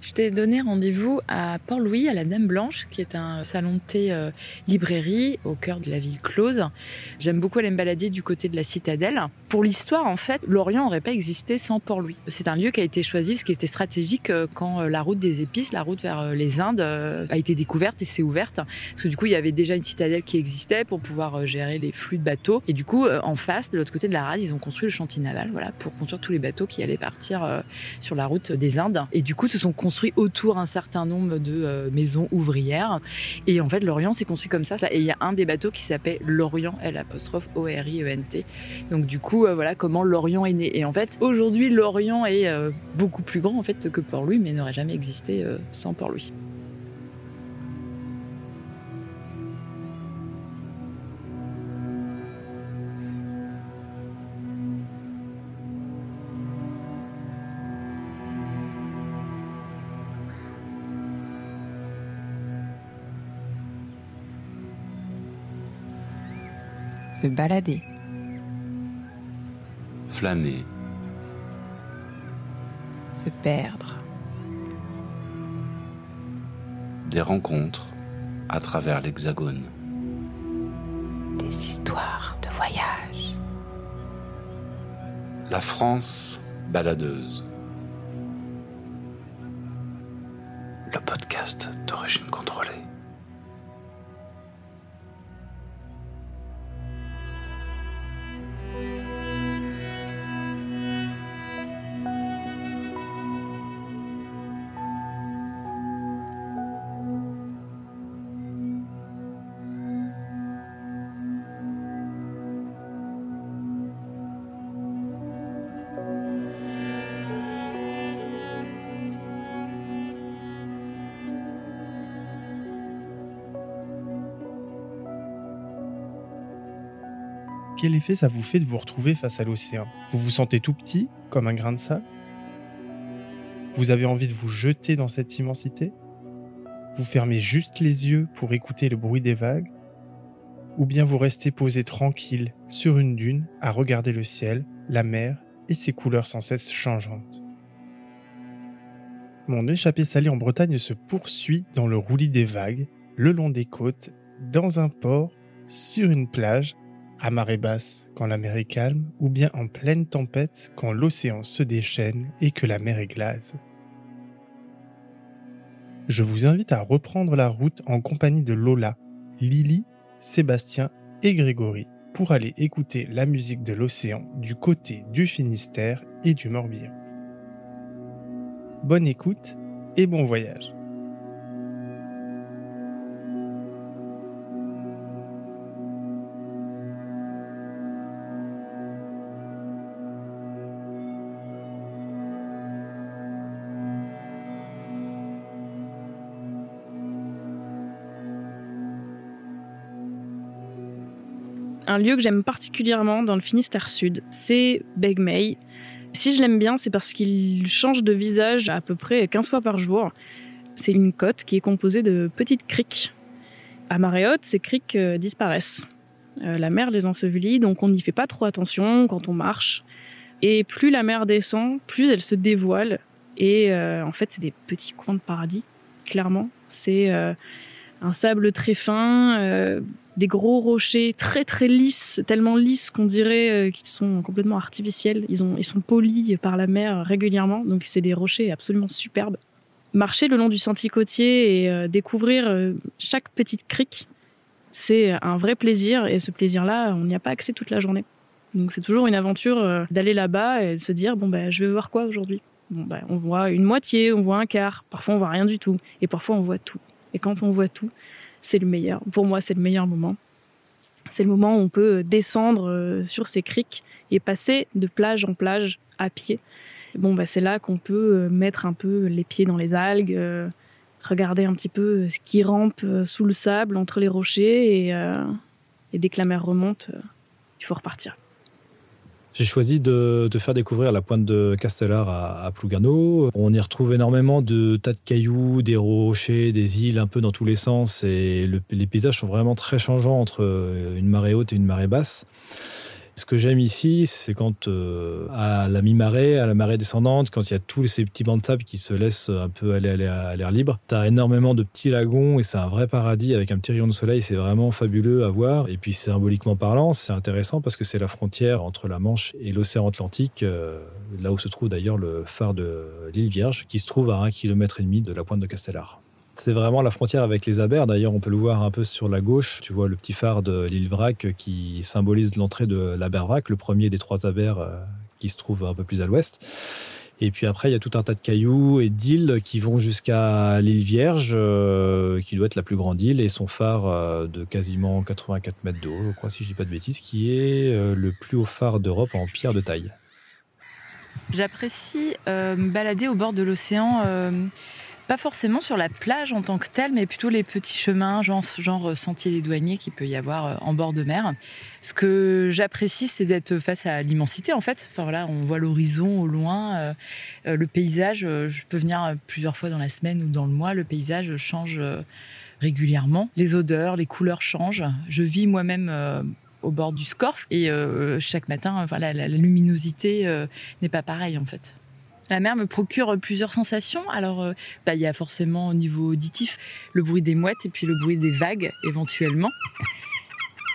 Je t'ai donné rendez-vous à Port-Louis, à la Dame Blanche, qui est un salon de thé euh, librairie au cœur de la ville close. J'aime beaucoup aller me balader du côté de la citadelle. Pour l'histoire, en fait, l'Orient n'aurait pas existé sans Port-Louis. C'est un lieu qui a été choisi parce qu'il était stratégique euh, quand euh, la route des épices, la route vers les Indes, a été découverte et s'est ouverte. Parce que du coup, il y avait déjà une citadelle qui existait pour pouvoir gérer les flux de bateaux. Et du coup, en face, de l'autre côté de la rade, ils ont construit le chantier naval, voilà, pour construire tous les bateaux qui allaient partir sur la route des Indes. Et du coup, se sont construit autour un certain nombre de euh, maisons ouvrières. Et en fait, l'Orient s'est construit comme ça. Et il y a un des bateaux qui s'appelle l'Orient, L apostrophe O R I E N T. Donc du coup, euh, voilà comment l'Orient est né. Et en fait, aujourd'hui, l'Orient est euh, beaucoup plus grand en fait que Port-Louis, mais n'aurait jamais existé sans Port-Louis. se balader. Flâner. Se perdre. Des rencontres à travers l'Hexagone. Des histoires de voyage. La France baladeuse. Le podcast d'origine contrôlée. Quel effet ça vous fait de vous retrouver face à l'océan? Vous vous sentez tout petit, comme un grain de sable? Vous avez envie de vous jeter dans cette immensité? Vous fermez juste les yeux pour écouter le bruit des vagues? Ou bien vous restez posé tranquille sur une dune à regarder le ciel, la mer et ses couleurs sans cesse changeantes? Mon échappée salée en Bretagne se poursuit dans le roulis des vagues, le long des côtes, dans un port, sur une plage, à marée basse quand la mer est calme, ou bien en pleine tempête quand l'océan se déchaîne et que la mer est glace. Je vous invite à reprendre la route en compagnie de Lola, Lily, Sébastien et Grégory pour aller écouter la musique de l'océan du côté du Finistère et du Morbihan. Bonne écoute et bon voyage. Lieu que j'aime particulièrement dans le Finistère Sud, c'est Begmey. Si je l'aime bien, c'est parce qu'il change de visage à peu près 15 fois par jour. C'est une côte qui est composée de petites criques. À marée haute, ces criques euh, disparaissent. Euh, la mer les ensevelit, donc on n'y fait pas trop attention quand on marche. Et plus la mer descend, plus elle se dévoile. Et euh, en fait, c'est des petits coins de paradis, clairement. C'est un sable très fin, des gros rochers très très lisses, tellement lisses qu'on dirait euh, qu'ils sont complètement artificiels. Ils, ont, ils sont polis par la mer régulièrement, donc c'est des rochers absolument superbes. Marcher le long du sentier côtier et euh, découvrir euh, chaque petite crique, c'est un vrai plaisir et ce plaisir-là, on n'y a pas accès toute la journée. Donc c'est toujours une aventure d'aller là-bas et de se dire bon ben je vais voir quoi aujourd'hui? Bon ben on voit une moitié, on voit un quart, parfois on voit rien du tout et parfois on voit tout. Et quand on voit tout, c'est le meilleur. Pour moi, c'est le meilleur moment. C'est le moment où on peut descendre euh, sur ces criques et passer de plage en plage à pied. Bon, bah, c'est là qu'on peut euh, mettre un peu les pieds dans les algues, euh, regarder un petit peu ce qui rampe sous le sable entre les rochers et, et dès que la mer remonte, il faut repartir. J'ai choisi de, faire découvrir la pointe de Castellar à, Plugano. On y retrouve énormément de tas de cailloux, des rochers, des îles un peu dans tous les sens. Et les paysages sont vraiment très changeants entre une marée haute et une marée basse. Ce que j'aime ici, c'est quand euh, à la mi-marée, à la marée descendante, quand il y a tous ces petits bancs de sable qui se laissent un peu aller, à l'air libre, tu as énormément de petits lagons et c'est un vrai paradis avec un petit rayon de soleil. C'est vraiment fabuleux à voir. Et puis symboliquement parlant, c'est intéressant parce que c'est la frontière entre la Manche et l'océan Atlantique, euh, là où se trouve d'ailleurs le phare de l'île Vierge, qui se trouve à un kilomètre et demi de la pointe de Castellar. C'est vraiment la frontière avec les Abers. D'ailleurs, on peut le voir un peu sur la gauche. Tu vois le petit phare de l'île Vrac qui symbolise l'entrée de l'Abervrac, le premier des trois Abers euh, qui se trouve un peu plus à l'ouest. Et puis après, il y a tout un tas de cailloux et d'îles qui vont jusqu'à l'île Vierge, euh, qui doit être la plus grande île, et son phare euh, de quasiment 84 mètres d'eau, je crois, si je dis pas de bêtises, qui est le plus haut phare d'Europe en pierre de taille. J'apprécie balader au bord de l'océan, pas forcément sur la plage en tant que telle, mais plutôt les petits chemins, genre, genre sentier des douaniers qu'il peut y avoir euh, en bord de mer. Ce que j'apprécie, c'est d'être face à l'immensité, en fait. Enfin voilà, on voit l'horizon au loin, euh, euh, le paysage. euh, je peux venir euh, plusieurs fois dans la semaine ou dans le mois. Le paysage change euh, régulièrement. Les odeurs, les couleurs changent. Je vis moi-même. euh, au bord du Scorf et euh, chaque matin, enfin, la, la- luminosité euh, n'est pas pareille en fait. La mer me procure plusieurs sensations. Alors, euh, bah, il y a forcément au niveau auditif le bruit des mouettes et puis le bruit des vagues éventuellement.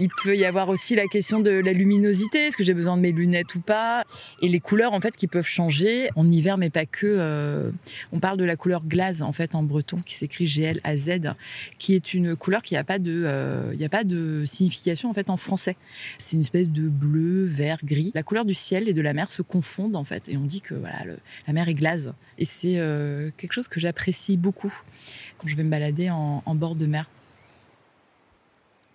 Il peut y avoir aussi la question de la luminosité, est-ce que j'ai besoin de mes lunettes ou pas, et les couleurs en fait qui peuvent changer en hiver, mais pas que. euh, on parle de la couleur glace en fait en breton, qui s'écrit G L A Z, qui est une couleur qui n'a pas de, euh, il y a pas de signification en fait en français. C'est une espèce de bleu, vert, gris. La couleur du ciel et de la mer se confondent en fait, et on dit que voilà, la mer est glace. Et c'est euh, quelque chose que j'apprécie beaucoup quand je vais me balader en bord de mer.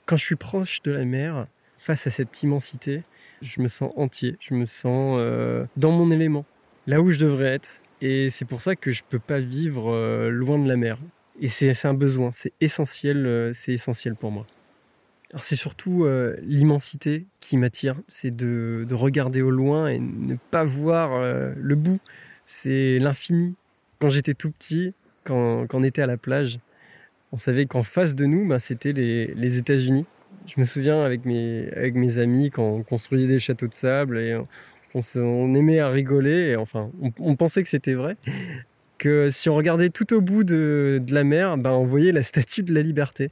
Quand je suis proche de la mer, face à cette immensité, je me sens entier, je me sens euh, dans mon élément, là où je devrais être. Et c'est pour ça que je peux pas vivre euh, loin de la mer. Et c'est un besoin, c'est essentiel, euh, c'est essentiel pour moi. Alors c'est surtout l'immensité qui m'attire, c'est de, de regarder au loin et ne pas voir le bout. C'est l'infini. Quand j'étais tout petit, quand, quand on était à la plage, on savait qu'en face de nous, bah, c'était les, États-Unis. Je me souviens avec mes, amis quand on construisait des châteaux de sable et on, aimait à rigoler. Et enfin, on, pensait que c'était vrai. Que si on regardait tout au bout de, la mer, bah, on voyait la statue de la liberté.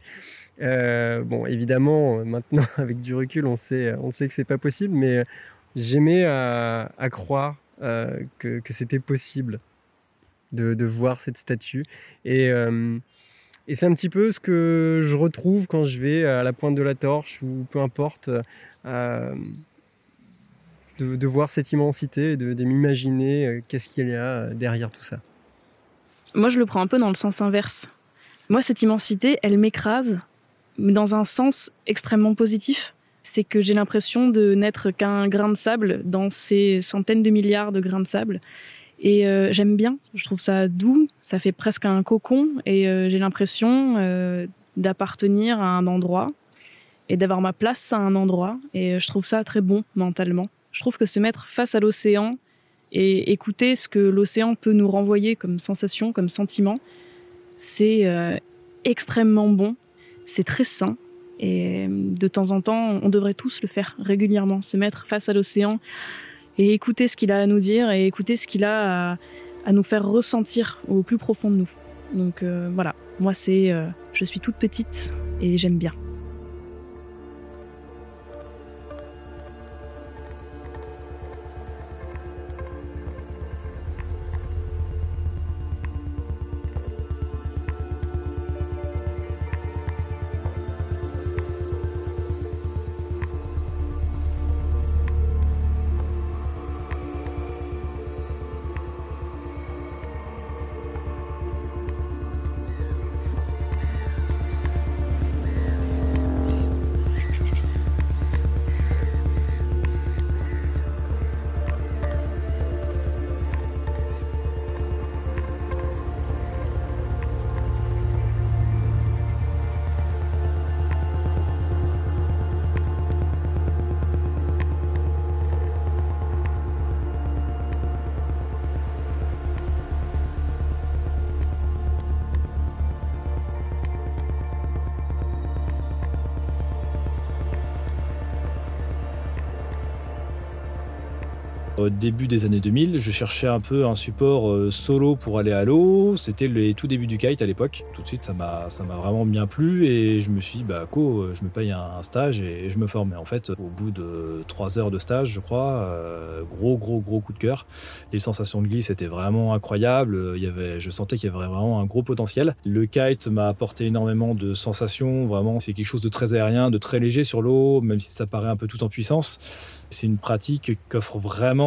Euh, bon, évidemment, maintenant, avec du recul, on sait, on sait que c'est pas possible, mais j'aimais à, croire euh, que, c'était possible de, de voir cette statue. Et, euh, et c'est un petit peu ce que je retrouve quand je vais à la pointe de la torche ou peu importe, euh, de, voir cette immensité et de, de m'imaginer euh, qu'est-ce qu'il y a derrière tout ça. Moi, je le prends un peu dans le sens inverse. Moi, cette immensité, elle m'écrase, mais dans un sens extrêmement positif. C'est que j'ai l'impression de n'être qu'un grain de sable dans ces centaines de milliards de grains de sable. Et euh, j'aime bien, je trouve ça doux, ça fait presque un cocon, et euh, j'ai l'impression euh, d'appartenir à un endroit et d'avoir ma place à un endroit. Et je trouve ça très bon mentalement. Je trouve que se mettre face à l'océan et écouter ce que l'océan peut nous renvoyer comme sensation, comme sentiment, c'est extrêmement bon, c'est très sain. Et de temps en temps, on devrait tous le faire régulièrement, se mettre face à l'océan et écouter ce qu'il a à nous dire et écouter ce qu'il a à, nous faire ressentir au plus profond de nous. Donc euh, voilà, moi c'est, euh, je suis toute petite et j'aime bien. Début des années 2000, je cherchais un peu un support euh, solo pour aller à l'eau. C'était les tout début du kite à l'époque. Tout de suite, ça m'a vraiment bien plu et je me suis dit bah co, je me paye un, stage et, je me forme. Et en fait, au bout de trois heures de stage, je crois, euh, gros gros gros coup de cœur. Les sensations de glisse étaient vraiment incroyables. Il y avait, je sentais qu'il y avait vraiment un gros potentiel. Le kite m'a apporté énormément de sensations. Vraiment, c'est quelque chose de très aérien, de très léger sur l'eau, même si ça paraît un peu tout en puissance. C'est une pratique qui offre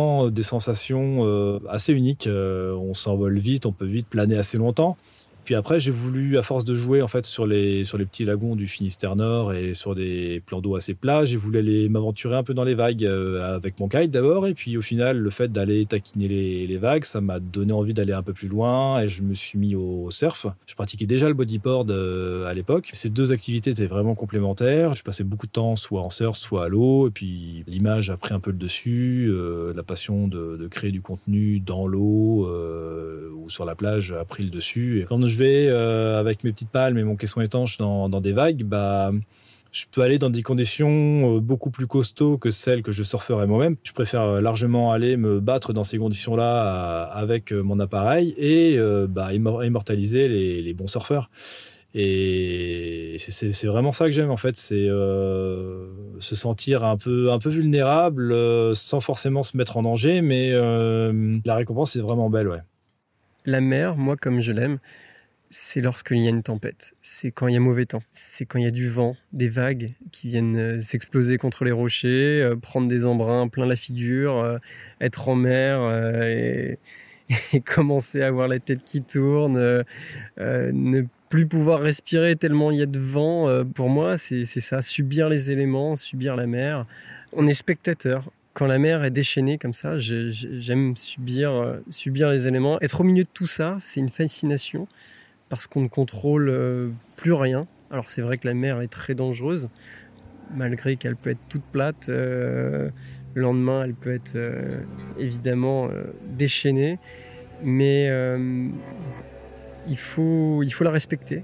vraiment des sensations euh, assez uniques. Euh, on s'envole vite, on peut vite planer assez longtemps. Puis après, j'ai voulu, à force de jouer en fait sur les, sur les petits lagons du Finistère Nord et sur des plans d'eau assez plats, j'ai voulu aller m'aventurer un peu dans les vagues euh, avec mon kite d'abord. Et puis au final, le fait d'aller taquiner les, les, vagues, ça m'a donné envie d'aller un peu plus loin et je me suis mis au surf. Je pratiquais déjà le bodyboard euh, à l'époque. Ces deux activités étaient vraiment complémentaires. Je passais beaucoup de temps soit en surf, soit à l'eau. Et puis l'image a pris un peu le dessus. Euh, la passion de, de, créer du contenu dans l'eau sur la plage a pris le dessus. Et quand je vais euh, avec mes petites palmes et mon caisson étanche dans, des vagues, bah, je peux aller dans des conditions euh, beaucoup plus costauds que celles que je surferais moi-même. Je préfère euh, largement aller me battre dans ces conditions-là avec mon appareil et bah, immortaliser les, bons surfeurs. Et c'est vraiment ça que j'aime en fait, c'est se sentir un peu, vulnérable sans forcément se mettre en danger, mais la récompense est vraiment belle, ouais. La mer, moi comme je l'aime, c'est lorsqu'il y a une tempête, c'est quand il y a mauvais temps, c'est quand il y a du vent, des vagues qui viennent euh, s'exploser contre les rochers, euh, prendre des embruns plein la figure, euh, être en mer et, et, commencer à avoir la tête qui tourne, ne plus pouvoir respirer tellement il y a de vent. pour moi, c'est ça, subir les éléments, subir la mer. On est spectateur, quand la mer est déchaînée comme ça, j'aime subir, subir les éléments. Être au milieu de tout ça, c'est une fascination parce qu'on ne contrôle euh, plus rien. Alors c'est vrai que la mer est très dangereuse, malgré qu'elle peut être toute plate. Euh, le lendemain, elle peut être euh, évidemment euh, déchaînée, mais euh, il faut la respecter.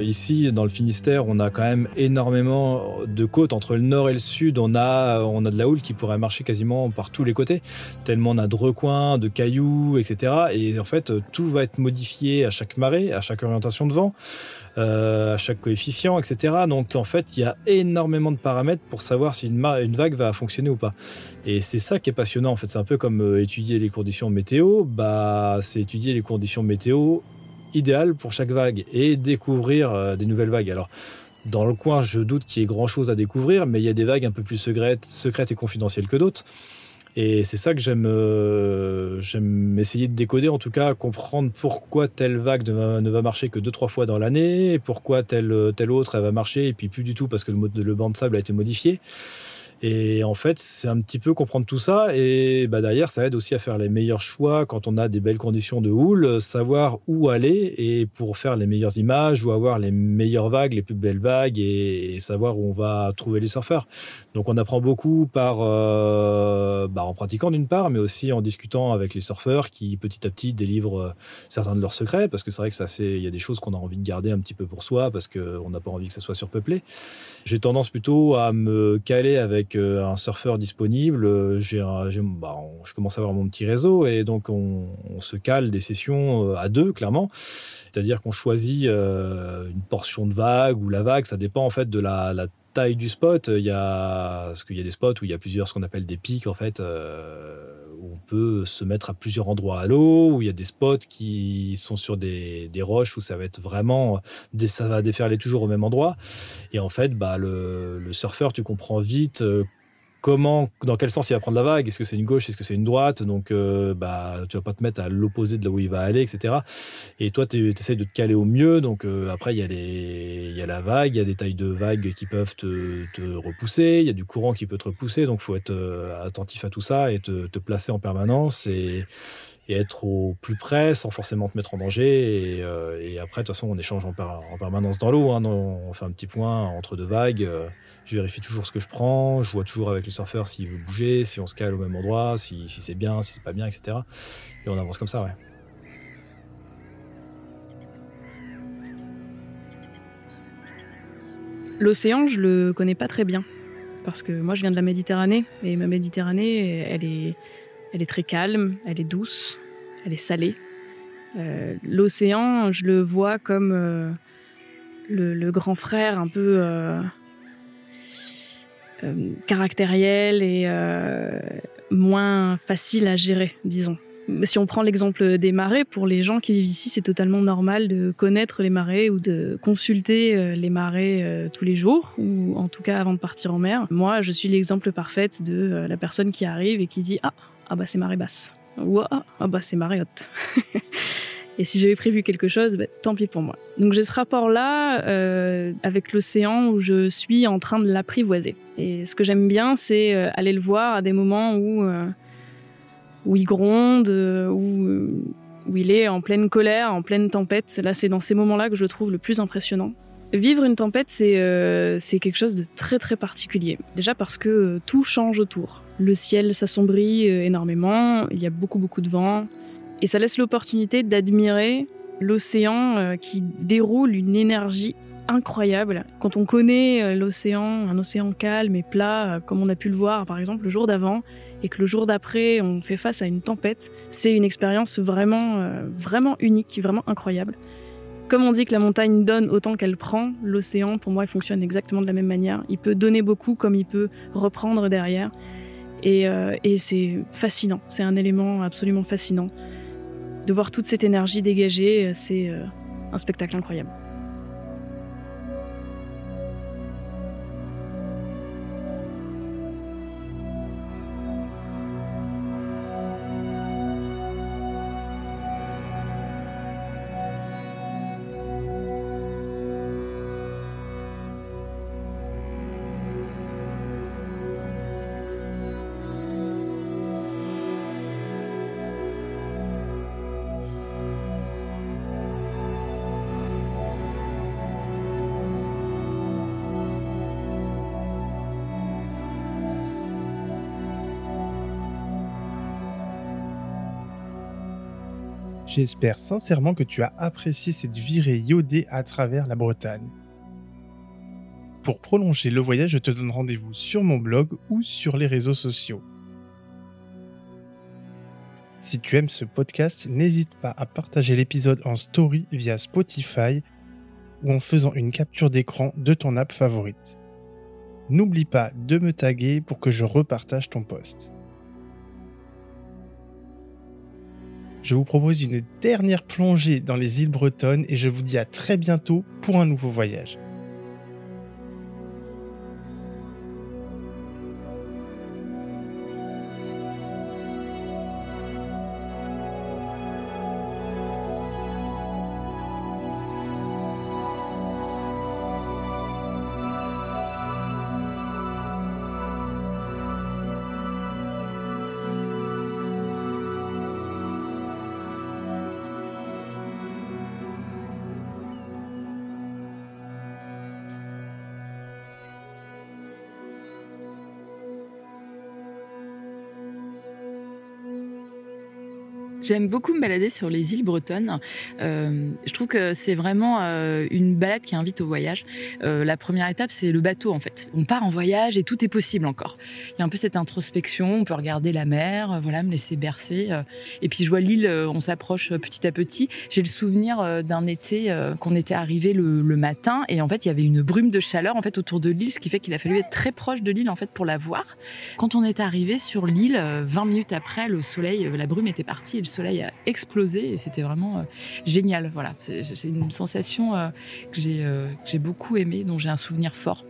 Ici, dans le Finistère, on a quand même énormément de côtes entre le nord et le sud. On a, on a de la houle qui pourrait marcher quasiment par tous les côtés, tellement on a de recoins, de cailloux, etc. Et en fait, tout va être modifié à chaque marée, à chaque orientation de vent, euh, à chaque coefficient, etc. Donc en fait, il y a énormément de paramètres pour savoir si une, une vague va fonctionner ou pas. Et c'est ça qui est passionnant. En fait, c'est un peu comme euh, étudier les conditions météo. Bah, c'est étudier les conditions météo idéal pour chaque vague et découvrir euh, des nouvelles vagues. Alors, dans le coin, je doute qu'il y ait grand chose à découvrir, mais il y a des vagues un peu plus secrètes, secrètes et confidentielles que d'autres. Et c'est ça que j'aime, euh, j'aime essayer de décoder, en tout cas, comprendre pourquoi telle vague ne va, ne va marcher que deux trois fois dans l'année, pourquoi telle telle autre elle va marcher et puis plus du tout parce que le, le banc de sable a été modifié. Et en fait, c'est un petit peu comprendre tout ça. Et bah, derrière, ça aide aussi à faire les meilleurs choix quand on a des belles conditions de houle, savoir où aller et pour faire les meilleures images ou avoir les meilleures vagues, les plus belles vagues et, savoir où on va trouver les surfeurs. Donc on apprend beaucoup par euh, bah, en pratiquant d'une part, mais aussi en discutant avec les surfeurs qui petit à petit délivrent euh, certains de leurs secrets parce que c'est vrai que ça c'est il y a des choses qu'on a envie de garder un petit peu pour soi parce qu'on n'a pas envie que ça soit surpeuplé. J'ai tendance plutôt à me caler avec euh, un surfeur disponible. J'ai, bah, je commence à avoir mon petit réseau et donc on, se cale des sessions à deux clairement. C'est-à-dire qu'on choisit euh, une portion de vague ou la vague, ça dépend en fait de la, taille du spot. Il y a, parce qu'il y a des spots où il y a plusieurs, ce qu'on appelle des pics en fait, euh, peut se mettre à plusieurs endroits à l'eau, où il y a des spots qui sont sur des, des roches où ça va être vraiment, ça va déferler toujours au même endroit. Et en fait, bah, le, le surfeur, tu comprends vite euh, comment, dans quel sens il va prendre la vague? Est-ce que c'est une gauche, est-ce que c'est une droite? Donc, euh, bah, tu vas pas te mettre à l'opposé de là où il va aller, etc. Et toi, tu essaies de te caler au mieux. Donc, euh, après, il y, a il y a la vague, il y a des tailles de vagues qui peuvent te, repousser, il y a du courant qui peut te repousser. Donc, faut être euh, attentif à tout ça et te, te placer en permanence. Et, et être au plus près sans forcément te mettre en danger. Et, euh, après, de toute façon, on échange en, permanence dans l'eau. Hein, on fait un petit point entre deux vagues. Euh, je vérifie toujours ce que je prends. Je vois toujours avec le surfeur s'il veut bouger, si on se cale au même endroit, si, si c'est bien, si c'est pas bien, etc. Et on avance comme ça, ouais. L'océan, je le connais pas très bien. Parce que moi, je viens de la Méditerranée. Et ma Méditerranée, elle est elle est très calme, elle est douce, elle est salée. Euh, L'océan, je le vois comme euh, le, grand frère un peu euh, caractériel et moins facile à gérer, disons. Si on prend l'exemple des marées, pour les gens qui vivent ici, c'est totalement normal de connaître les marées ou de consulter les marées tous les jours, ou en tout cas avant de partir en mer. Moi, je suis l'exemple parfait de la personne qui arrive et qui dit Ah, ah bah c'est marée basse. Ou Ah, ah bah c'est marée haute. Et si j'avais prévu quelque chose, bah, tant pis pour moi. Donc j'ai ce rapport-là euh, avec l'océan où je suis en train de l'apprivoiser. Et ce que j'aime bien, c'est euh, aller le voir à des moments où, euh, où il gronde, où, où il est en pleine colère, en pleine tempête. Là, c'est dans ces moments-là que je le trouve le plus impressionnant. Vivre une tempête, c'est euh, c'est quelque chose de très très particulier. Déjà parce que euh, tout change autour. Le ciel s'assombrit euh, énormément, il y a beaucoup beaucoup de vent, et ça laisse l'opportunité d'admirer l'océan qui déroule une énergie incroyable. Quand on connaît l'océan, un océan calme et plat, comme on a pu le voir par exemple le jour d'avant, et que le jour d'après on fait face à une tempête, c'est une expérience vraiment, vraiment unique, vraiment incroyable. Comme on dit que la montagne donne autant qu'elle prend, l'océan pour moi il fonctionne exactement de la même manière. Il peut donner beaucoup comme il peut reprendre derrière. Et, euh, c'est fascinant, c'est un élément absolument fascinant de voir toute cette énergie dégagée, euh, c'est euh, un spectacle incroyable. J'espère sincèrement que tu as apprécié cette virée iodée à travers la Bretagne. Pour prolonger le voyage, je te donne rendez-vous sur mon blog ou sur les réseaux sociaux. Si tu aimes ce podcast, n'hésite pas à partager l'épisode en story via Spotify ou en faisant une capture d'écran de ton app favorite. N'oublie pas de me taguer pour que je repartage ton post. Je vous propose une dernière plongée dans les îles bretonnes et je vous dis à très bientôt pour un nouveau voyage. J'aime beaucoup me balader sur les îles bretonnes. Euh, je trouve que c'est vraiment euh, une balade qui invite au voyage. Euh, la première étape, c'est le bateau en fait. On part en voyage et tout est possible encore. Il y a un peu cette introspection. On peut regarder la mer, voilà, me laisser bercer. et puis je vois l'île, on s'approche petit à petit. J'ai le souvenir d'un été qu'on était arrivé le, matin et en fait il y avait une brume de chaleur en fait autour de l'île, ce qui fait qu'il a fallu être très proche de l'île en fait pour la voir. Quand on est arrivé sur l'île, euh, 20 minutes après, le soleil, la brume était partie et le soleil a explosé et c'était vraiment euh, génial. Voilà, c'est une sensation euh, que j'ai euh, que j'ai beaucoup aimé, dont j'ai un souvenir fort.